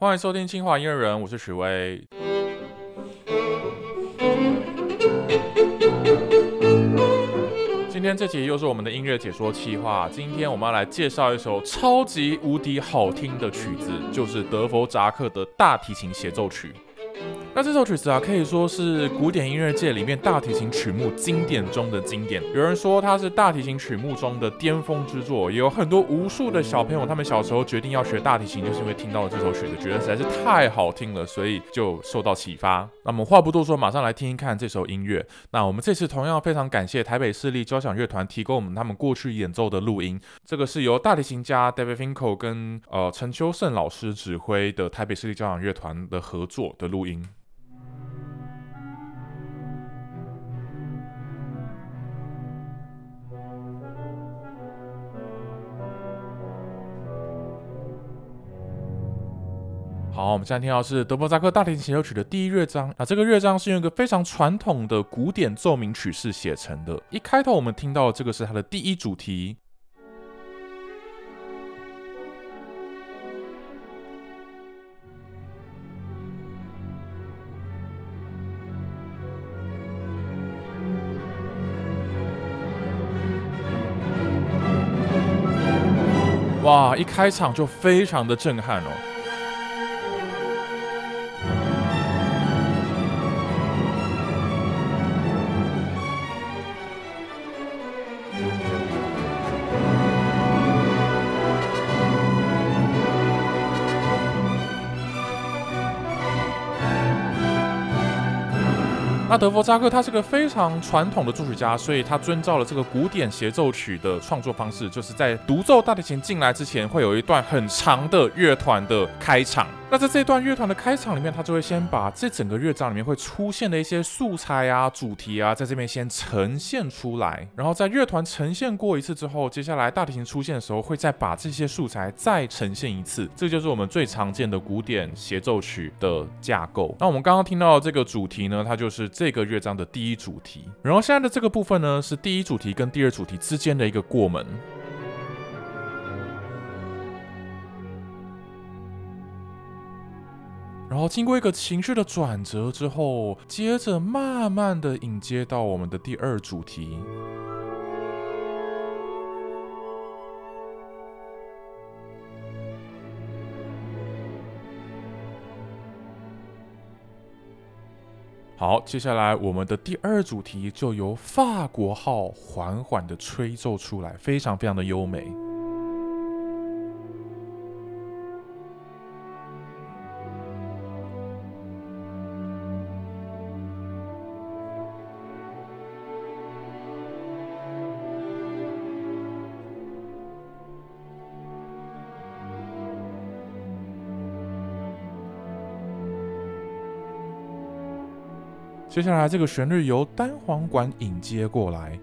欢迎收听清华音乐人，我是许巍。今天这集又是我们的音乐解说企划。今天我们要来介绍一首超级无敌好听的曲子，就是德弗扎克的大提琴协奏曲。那这首曲子啊，可以说是古典音乐界里面大提琴曲目经典中的经典。有人说它是大提琴曲目中的巅峰之作，也有很多无数的小朋友，他们小时候决定要学大提琴，就是因为听到了这首曲子，觉得实在是太好听了，所以就受到启发。那么话不多说，马上来听一看这首音乐。那我们这次同样非常感谢台北市立交响乐团提供我们他们过去演奏的录音，这个是由大提琴家 David Finkel 跟呃陈秋盛老师指挥的台北市立交响乐团的合作的录音。好，我们现在听到是德伯扎克大提琴协奏曲的第一乐章。那这个乐章是用一个非常传统的古典奏鸣曲式写成的。一开头我们听到这个是它的第一主题。哇，一开场就非常的震撼哦。那德弗扎克他是个非常传统的作曲家，所以他遵照了这个古典协奏曲的创作方式，就是在独奏大提琴进来之前，会有一段很长的乐团的开场。那在这段乐团的开场里面，他就会先把这整个乐章里面会出现的一些素材啊、主题啊，在这边先呈现出来，然后在乐团呈现过一次之后，接下来大提琴出现的时候，会再把这些素材再呈现一次。这就是我们最常见的古典协奏曲的架构。那我们刚刚听到这个主题呢，它就是这个乐章的第一主题。然后现在的这个部分呢，是第一主题跟第二主题之间的一个过门。然后经过一个情绪的转折之后，接着慢慢的引接到我们的第二主题。好，接下来我们的第二主题就由法国号缓缓的吹奏出来，非常非常的优美。接下来，这个旋律由单簧管引接过来。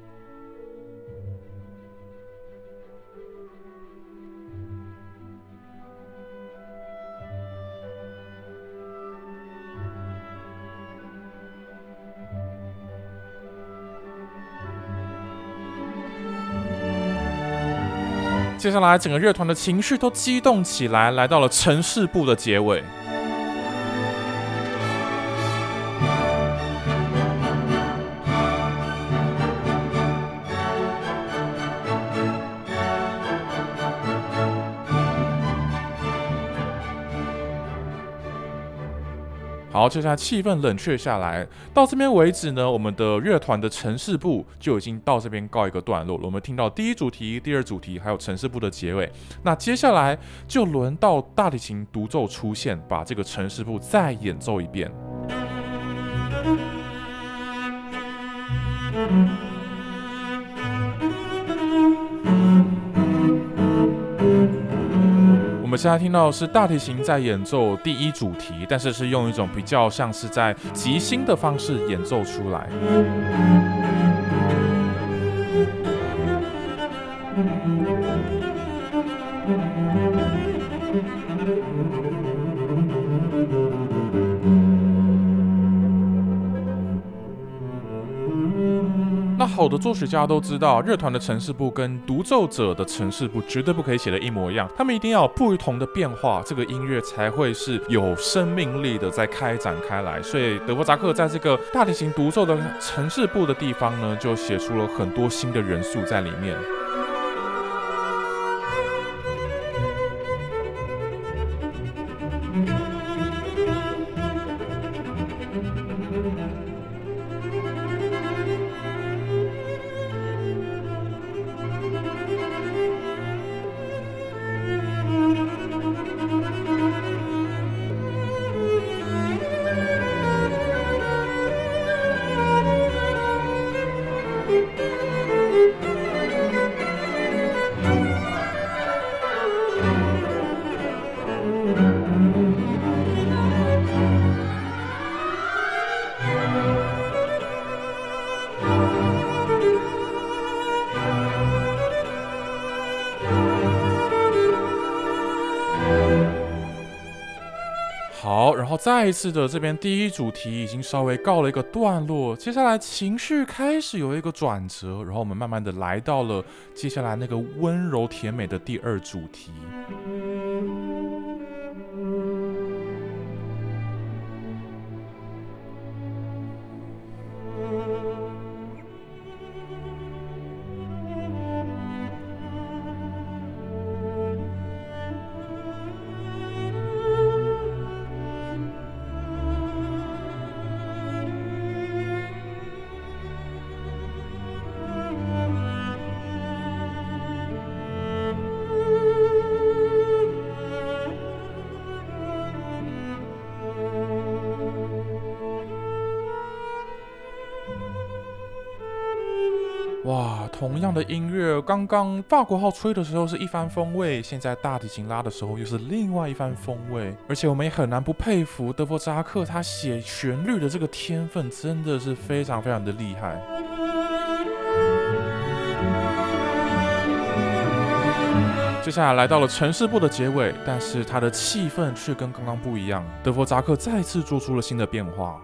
接下来，整个乐团的情绪都激动起来，来到了城市部的结尾。好，接下气氛冷却下来，到这边为止呢，我们的乐团的城市部就已经到这边告一个段落了。我们听到第一主题、第二主题，还有城市部的结尾。那接下来就轮到大提琴独奏出现，把这个城市部再演奏一遍。现在听到的是大提琴在演奏第一主题，但是是用一种比较像是在即兴的方式演奏出来。好的作曲家都知道，乐团的城市部跟独奏者的城市部绝对不可以写的一模一样，他们一定要有不同的变化，这个音乐才会是有生命力的在开展开来。所以德弗扎克在这个大提琴独奏的城市部的地方呢，就写出了很多新的元素在里面。好，然后再一次的这边第一主题已经稍微告了一个段落，接下来情绪开始有一个转折，然后我们慢慢的来到了接下来那个温柔甜美的第二主题。乐，刚刚法国号吹的时候是一番风味，现在大提琴拉的时候又是另外一番风味。而且我们也很难不佩服德弗扎克他写旋律的这个天分，真的是非常非常的厉害。接下来来到了城市部的结尾，但是它的气氛却跟刚刚不一样。德弗扎克再次做出了新的变化。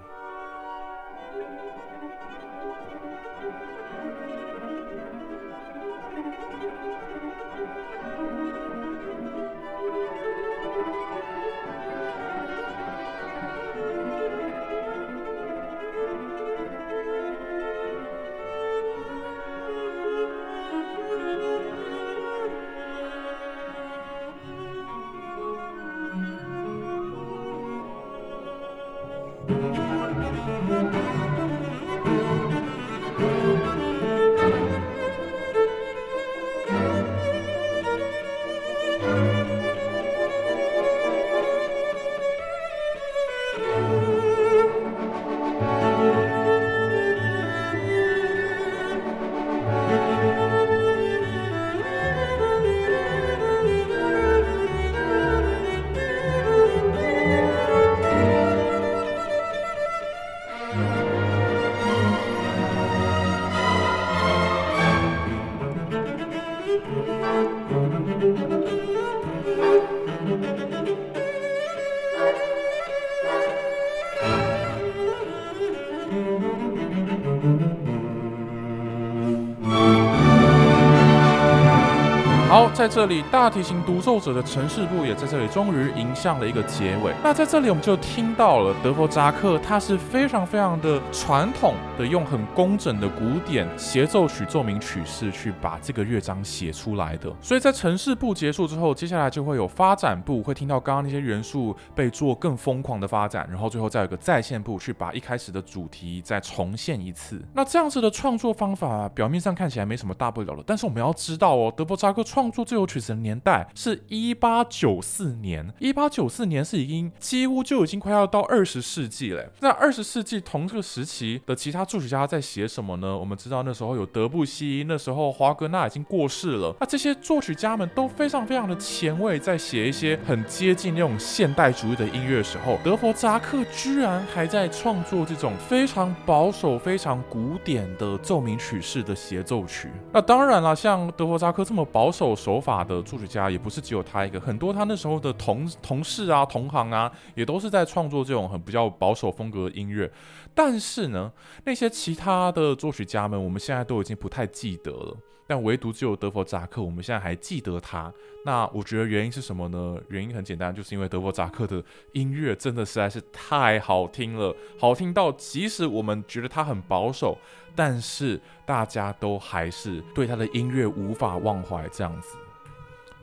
在这里，大提琴独奏者的城市部也在这里终于迎向了一个结尾。那在这里，我们就听到了德弗扎克，他是非常非常的传统用很工整的古典协奏曲奏鸣曲式去把这个乐章写出来的。所以在城市部结束之后，接下来就会有发展部，会听到刚刚那些元素被做更疯狂的发展，然后最后再有个再现部，去把一开始的主题再重现一次。那这样子的创作方法，表面上看起来没什么大不了的，但是我们要知道哦，德弗扎克创创作这首曲子的年代是一八九四年，一八九四年是已经几乎就已经快要到二十世纪了。那二十世纪同这个时期的其他作曲家在写什么呢？我们知道那时候有德布西，那时候华格纳已经过世了。那这些作曲家们都非常非常的前卫，在写一些很接近那种现代主义的音乐的时候，德弗扎克居然还在创作这种非常保守、非常古典的奏鸣曲式的协奏曲。那当然了，像德弗扎克这么保守。手手法的作曲家也不是只有他一个，很多他那时候的同同事啊、同行啊，也都是在创作这种很比较保守风格的音乐。但是呢，那些些其他的作曲家们，我们现在都已经不太记得了。但唯独只有德弗扎克，我们现在还记得他。那我觉得原因是什么呢？原因很简单，就是因为德弗扎克的音乐真的实在是太好听了，好听到即使我们觉得他很保守，但是大家都还是对他的音乐无法忘怀这样子。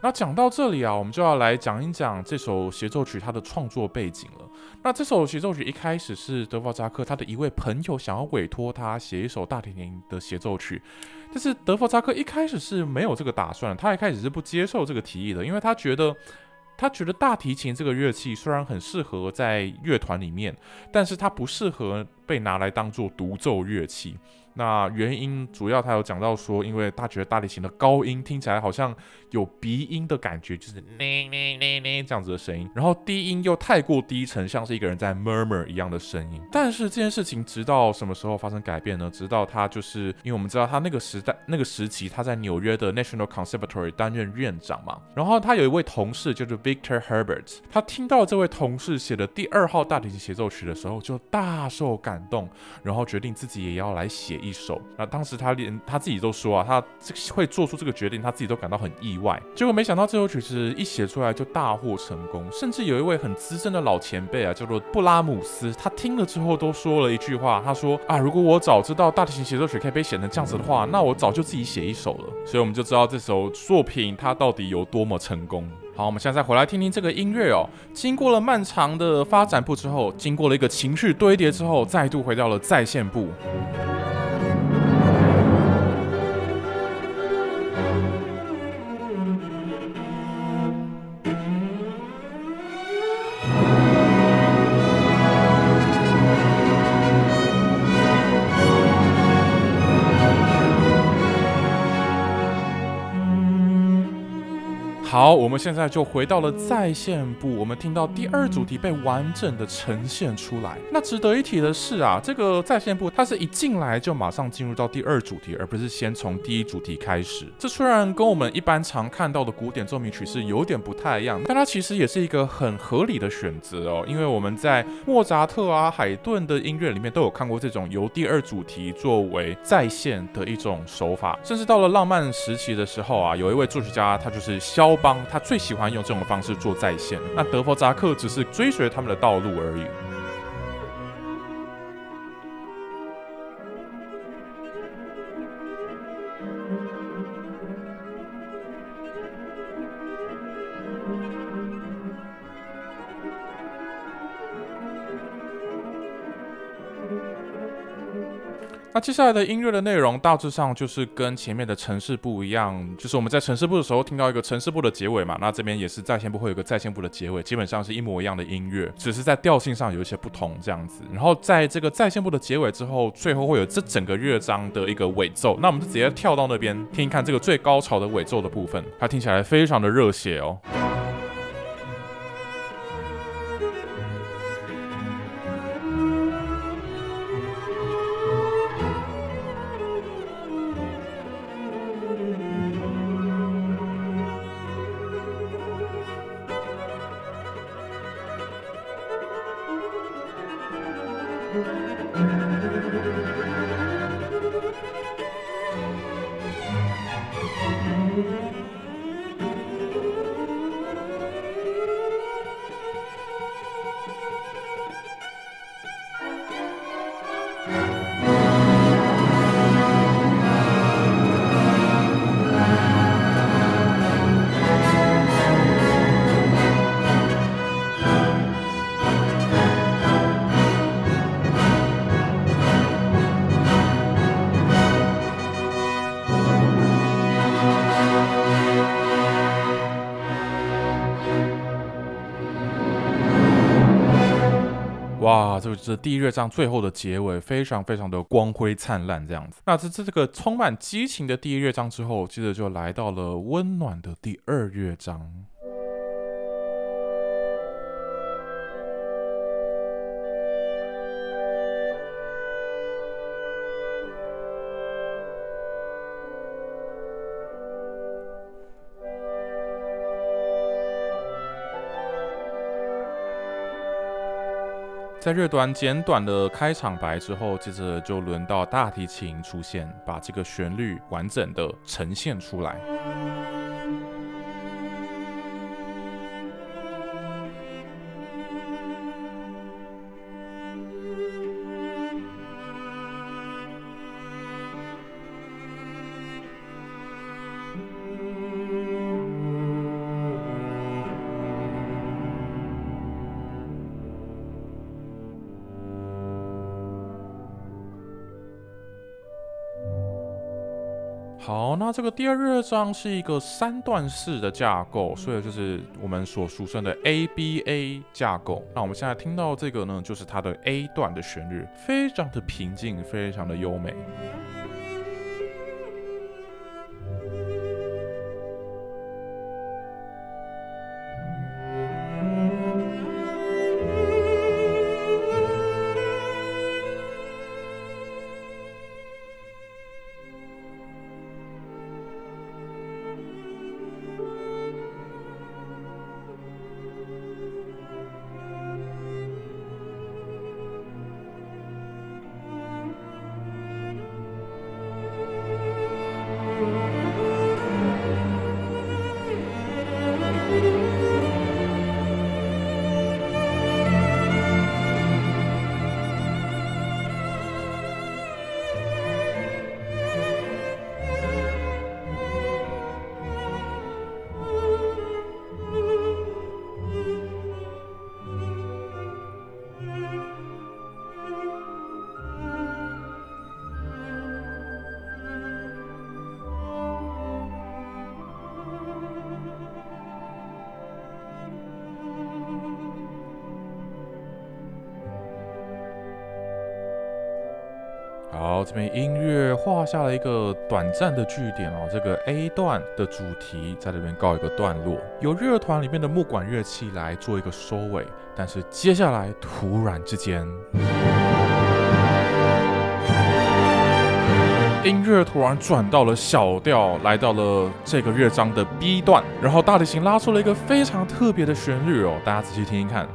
那讲到这里啊，我们就要来讲一讲这首协奏曲它的创作背景了。那这首协奏曲一开始是德弗扎克他的一位朋友想要委托他写一首大提琴的协奏曲，但是德弗扎克一开始是没有这个打算，他一开始是不接受这个提议的，因为他觉得他觉得大提琴这个乐器虽然很适合在乐团里面，但是它不适合被拿来当做独奏乐器。那原因主要他有讲到说，因为他觉得大提琴的高音听起来好像有鼻音的感觉，就是呢呢呢呢这样子的声音，然后低音又太过低沉，像是一个人在 murmur 一样的声音。但是这件事情直到什么时候发生改变呢？直到他就是因为我们知道他那个时代那个时期他在纽约的 National Conservatory 担任院长嘛，然后他有一位同事就是 Victor Herbert，他听到这位同事写的第二号大提琴协奏曲的时候，就大受感动，然后决定自己也要来写一。一首，那当时他连他自己都说啊，他会做出这个决定，他自己都感到很意外。结果没想到这首曲子一写出来就大获成功，甚至有一位很资深的老前辈啊，叫做布拉姆斯，他听了之后都说了一句话，他说啊，如果我早知道大提琴协奏曲可以被写成这样子的话，那我早就自己写一首了。所以我们就知道这首作品它到底有多么成功。好，我们现在再回来听听这个音乐哦。经过了漫长的发展部之后，经过了一个情绪堆叠之后，再度回到了在线部。好，我们现在就回到了在线部，我们听到第二主题被完整的呈现出来。那值得一提的是啊，这个在线部它是一进来就马上进入到第二主题，而不是先从第一主题开始。这虽然跟我们一般常看到的古典奏鸣曲是有点不太一样，但它其实也是一个很合理的选择哦。因为我们在莫扎特啊、海顿的音乐里面都有看过这种由第二主题作为再现的一种手法，甚至到了浪漫时期的时候啊，有一位作曲家他就是肖。邦他最喜欢用这种方式做在线，那德弗扎克只是追随他们的道路而已。那接下来的音乐的内容大致上就是跟前面的城市部一样，就是我们在城市部的时候听到一个城市部的结尾嘛，那这边也是在线部会有个在线部的结尾，基本上是一模一样的音乐，只是在调性上有一些不同这样子。然后在这个在线部的结尾之后，最后会有这整个乐章的一个尾奏，那我们就直接跳到那边听一看这个最高潮的尾奏的部分，它听起来非常的热血哦。哇，这是第一乐章最后的结尾，非常非常的光辉灿烂，这样子。那这这这个充满激情的第一乐章之后，接着就来到了温暖的第二乐章。在略短简短的开场白之后，接着就轮到大提琴出现，把这个旋律完整的呈现出来。那这个第二乐章是一个三段式的架构，所以就是我们所俗称的 ABA 架构。那我们现在听到这个呢，就是它的 A 段的旋律，非常的平静，非常的优美。这边音乐画下了一个短暂的句点哦。这个 A 段的主题在这边告一个段落，由乐团里面的木管乐器来做一个收尾。但是接下来突然之间，音乐突然转到了小调，来到了这个乐章的 B 段，然后大提琴拉出了一个非常特别的旋律哦。大家仔细听听看。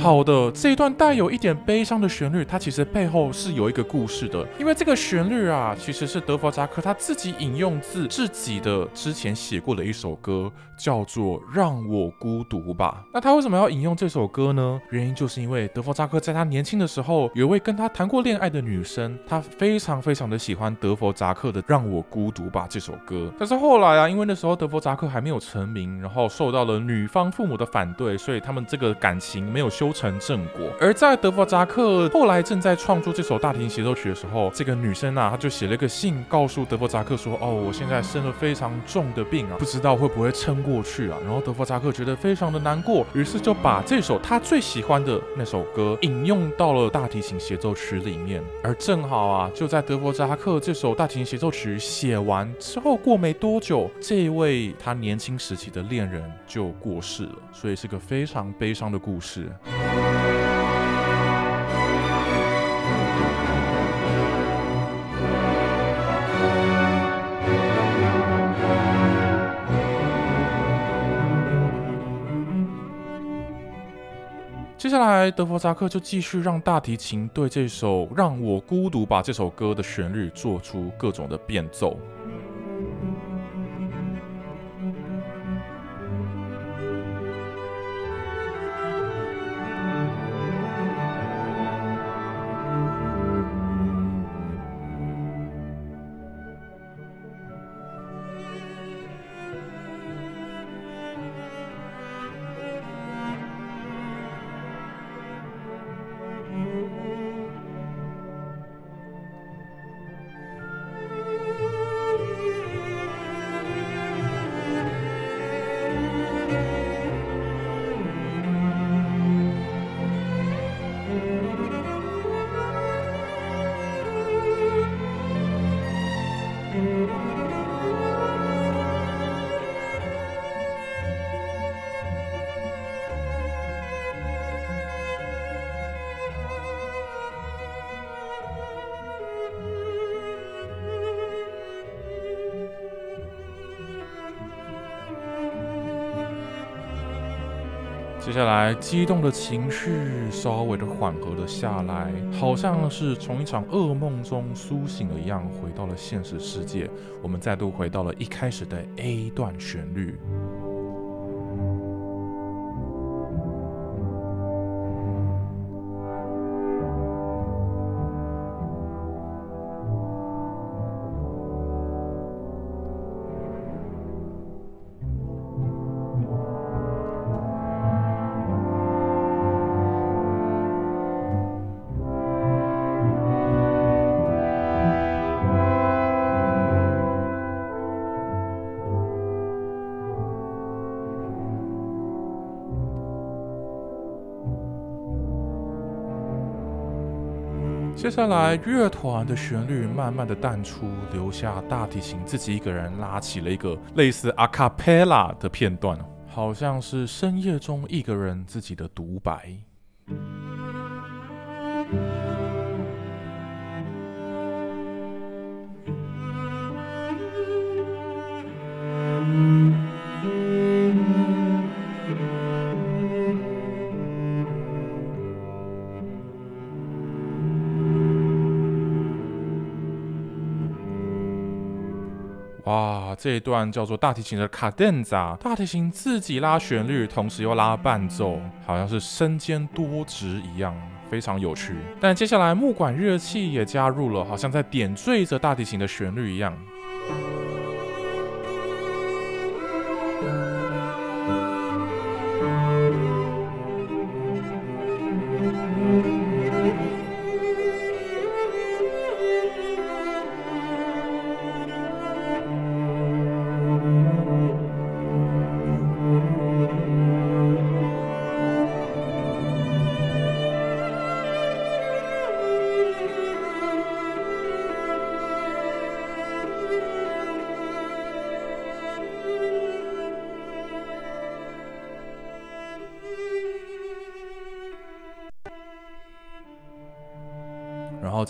好的，这一段带有一点悲伤的旋律，它其实背后是有一个故事的。因为这个旋律啊，其实是德弗扎克他自己引用自自己的之前写过的一首歌，叫做《让我孤独吧》。那他为什么要引用这首歌呢？原因就是因为德弗扎克在他年轻的时候，有一位跟他谈过恋爱的女生，他非常非常的喜欢德弗扎克的《让我孤独吧》这首歌。但是后来啊，因为那时候德弗扎克还没有成名，然后受到了女方父母的反对，所以他们这个感情没有修。成正果。而在德弗扎克后来正在创作这首大提琴协奏曲的时候，这个女生啊，她就写了一个信，告诉德弗扎克说：“哦，我现在生了非常重的病啊，不知道会不会撑过去啊。”然后德弗扎克觉得非常的难过，于是就把这首他最喜欢的那首歌引用到了大提琴协奏曲里面。而正好啊，就在德弗扎克这首大提琴协奏曲写完之后，过没多久，这位他年轻时期的恋人就过世了，所以是个非常悲伤的故事。接下来，德弗扎克就继续让大提琴对这首《让我孤独把》这首歌的旋律做出各种的变奏。接下来，激动的情绪稍微的缓和了下来，好像是从一场噩梦中苏醒了一样，回到了现实世界。我们再度回到了一开始的 A 段旋律。接下来，乐团的旋律慢慢的淡出，留下大提琴自己一个人拉起了一个类似 a cappella 的片段，好像是深夜中一个人自己的独白。这一段叫做大提琴的卡顿扎，大提琴自己拉旋律，同时又拉伴奏，好像是身兼多职一样，非常有趣。但接下来木管乐器也加入了，好像在点缀着大提琴的旋律一样。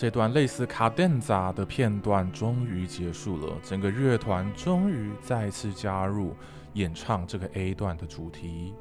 这段类似卡顿扎的片段终于结束了，整个乐团终于再次加入演唱这个 A 段的主题。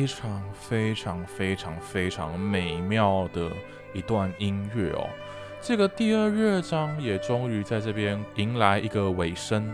非常非常非常非常美妙的一段音乐哦！这个第二乐章也终于在这边迎来一个尾声。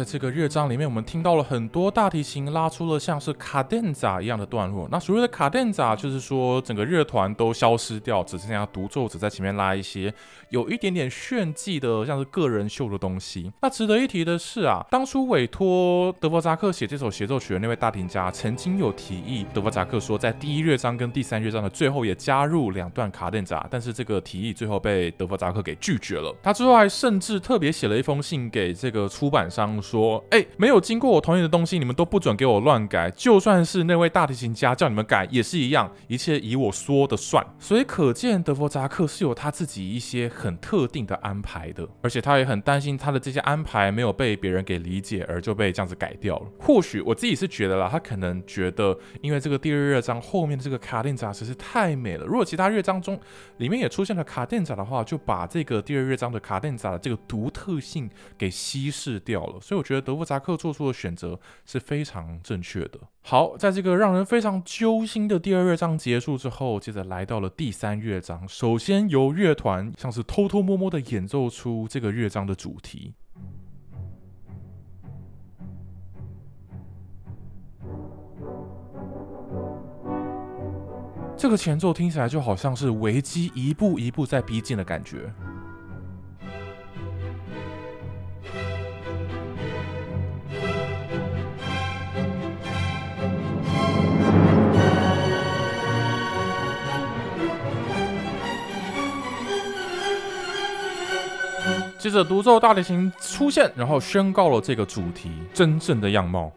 在这个乐章里面，我们听到了很多大提琴拉出了像是卡顿扎一样的段落。那所谓的卡顿扎，就是说整个乐团都消失掉，只剩下独奏者在前面拉一些有一点点炫技的，像是个人秀的东西。那值得一提的是啊，当初委托德弗扎克写这首协奏曲的那位大提琴家，曾经有提议德弗扎克说，在第一乐章跟第三乐章的最后也加入两段卡顿扎，但是这个提议最后被德弗扎克给拒绝了。他之后还甚至特别写了一封信给这个出。版商说：“哎，没有经过我同意的东西，你们都不准给我乱改。就算是那位大提琴家叫你们改，也是一样，一切以我说的算。所以可见德弗扎克是有他自己一些很特定的安排的，而且他也很担心他的这些安排没有被别人给理解，而就被这样子改掉了。或许我自己是觉得啦，他可能觉得，因为这个第二乐章后面的这个卡顿扎实是太美了，如果其他乐章中里面也出现了卡顿扎的话，就把这个第二乐章的卡顿扎的这个独特性给稀释。”掉了，所以我觉得德弗扎克做出的选择是非常正确的。好，在这个让人非常揪心的第二乐章结束之后，接着来到了第三乐章。首先由乐团像是偷偷摸摸的演奏出这个乐章的主题。这个前奏听起来就好像是危机一步一步在逼近的感觉。接着独奏大提琴出现，然后宣告了这个主题真正的样貌。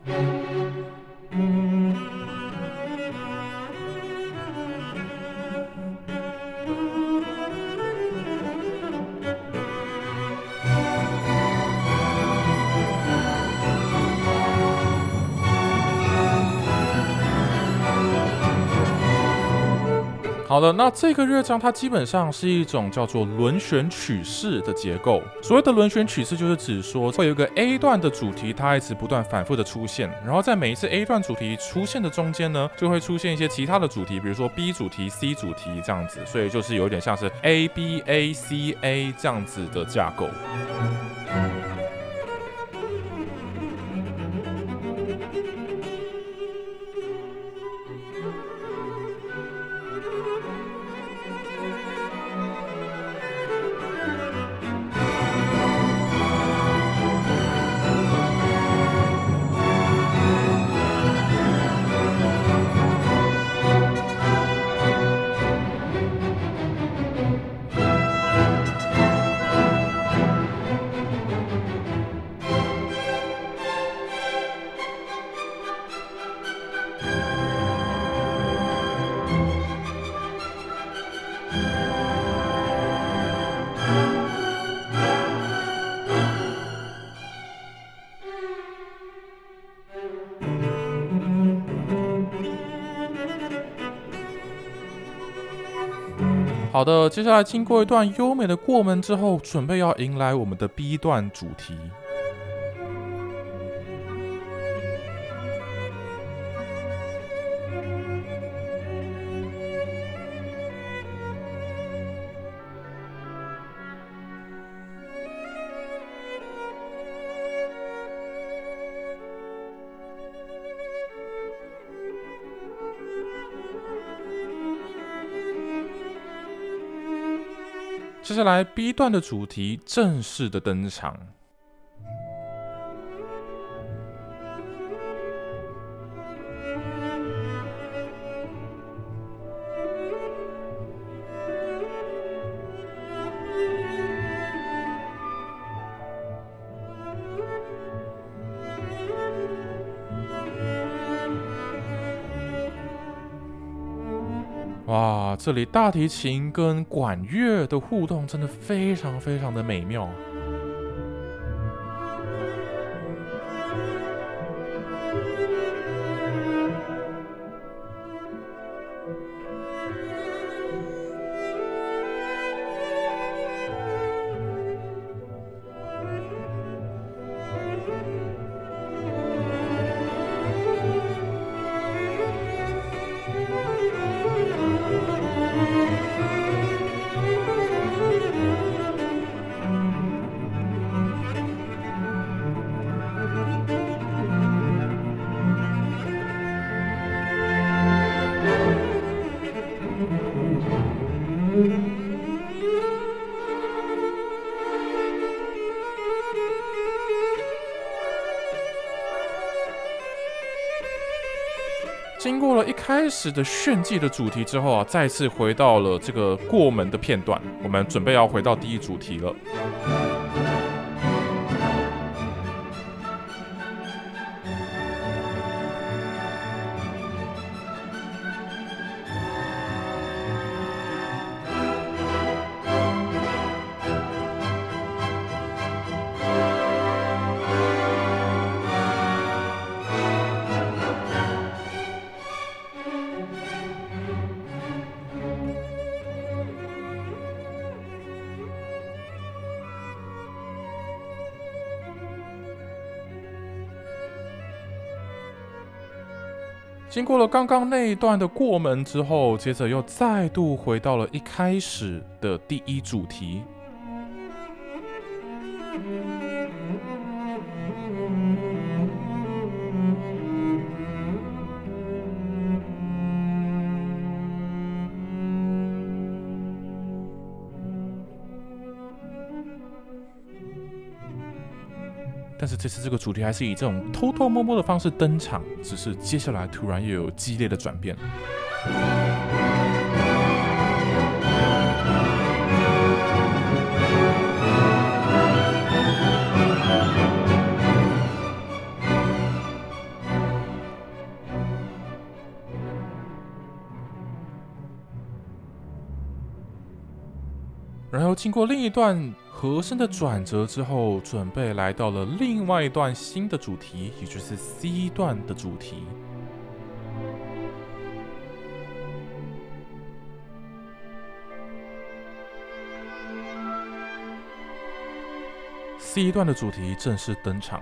好的，那这个乐章它基本上是一种叫做轮旋曲式的结构。所谓的轮旋曲式，就是指说会有一个 A 段的主题，它一直不断反复的出现，然后在每一次 A 段主题出现的中间呢，就会出现一些其他的主题，比如说 B 主题、C 主题这样子，所以就是有点像是 A B A C A 这样子的架构。好的，接下来经过一段优美的过门之后，准备要迎来我们的 B 段主题。来 B 段的主题正式的登场。这里大提琴跟管乐的互动真的非常非常的美妙。经过了一开始的炫技的主题之后啊，再次回到了这个过门的片段，我们准备要回到第一主题了。刚刚那一段的过门之后，接着又再度回到了一开始的第一主题。但是这次这个主题还是以这种偷偷摸摸的方式登场，只是接下来突然又有激烈的转变。然后经过另一段。和声的转折之后，准备来到了另外一段新的主题，也就是 C 段的主题。C 段的主题正式登场。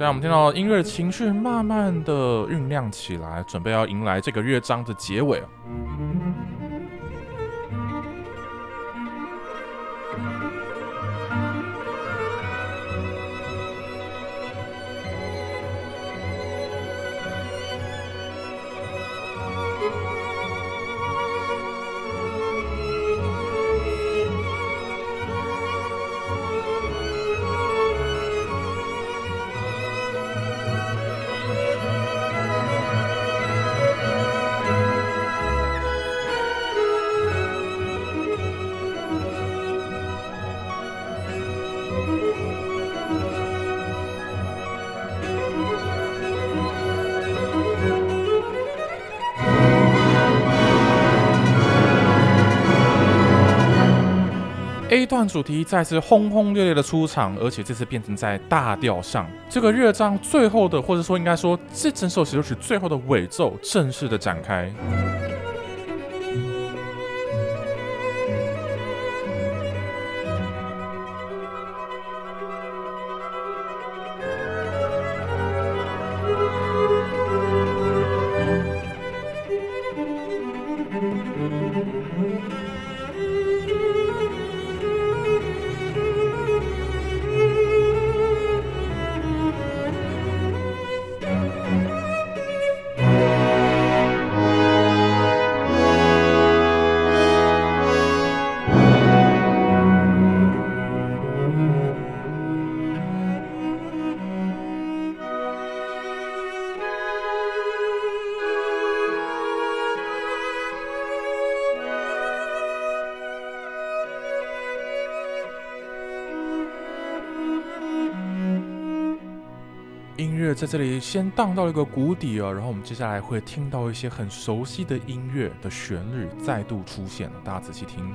现在我们听到音乐情绪慢慢的酝酿起来，准备要迎来这个乐章的结尾。一段主题再次轰轰烈烈的出场，而且这次变成在大调上。这个乐章最后的，或者说应该说这整首协奏曲最后的尾奏正式的展开。在这里先荡到了一个谷底啊，然后我们接下来会听到一些很熟悉的音乐的旋律再度出现，大家仔细听。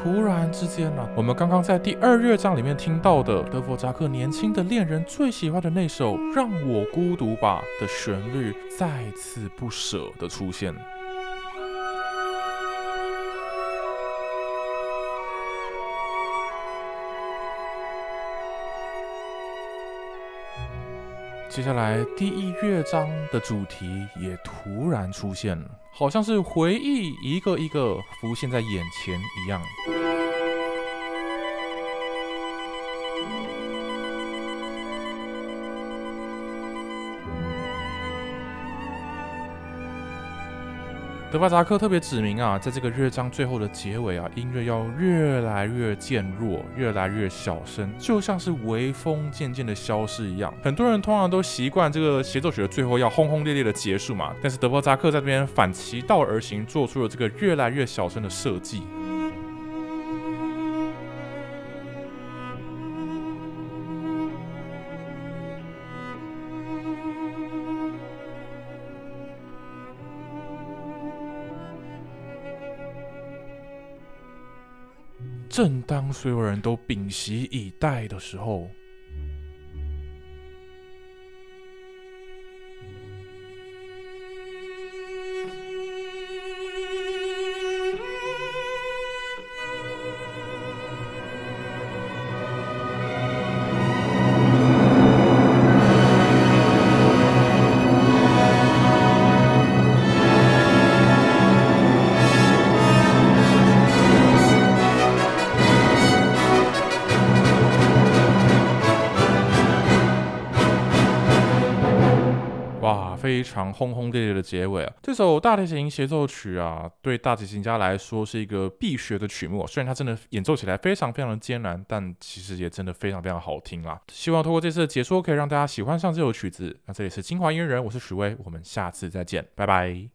突然之间呢，我们刚刚在第二乐章里面听到的德弗扎克年轻的恋人最喜欢的那首《让我孤独吧》的旋律再次不舍的出现。接下来第一乐章的主题也突然出现了。好像是回忆一个一个浮现在眼前一样。德巴扎克特别指明啊，在这个乐章最后的结尾啊，音乐要越来越渐弱，越来越小声，就像是微风渐渐的消失一样。很多人通常都习惯这个协奏曲的最后要轰轰烈烈的结束嘛，但是德巴扎克在这边反其道而行，做出了这个越来越小声的设计。正当所有人都屏息以待的时候。非常轰轰烈烈的结尾啊！这首大提琴协奏曲啊，对大提琴家来说是一个必学的曲目。虽然它真的演奏起来非常非常的艰难，但其实也真的非常非常好听啦。希望通过这次的解说，可以让大家喜欢上这首曲子。那这里是清华音乐人，我是许巍，我们下次再见，拜拜。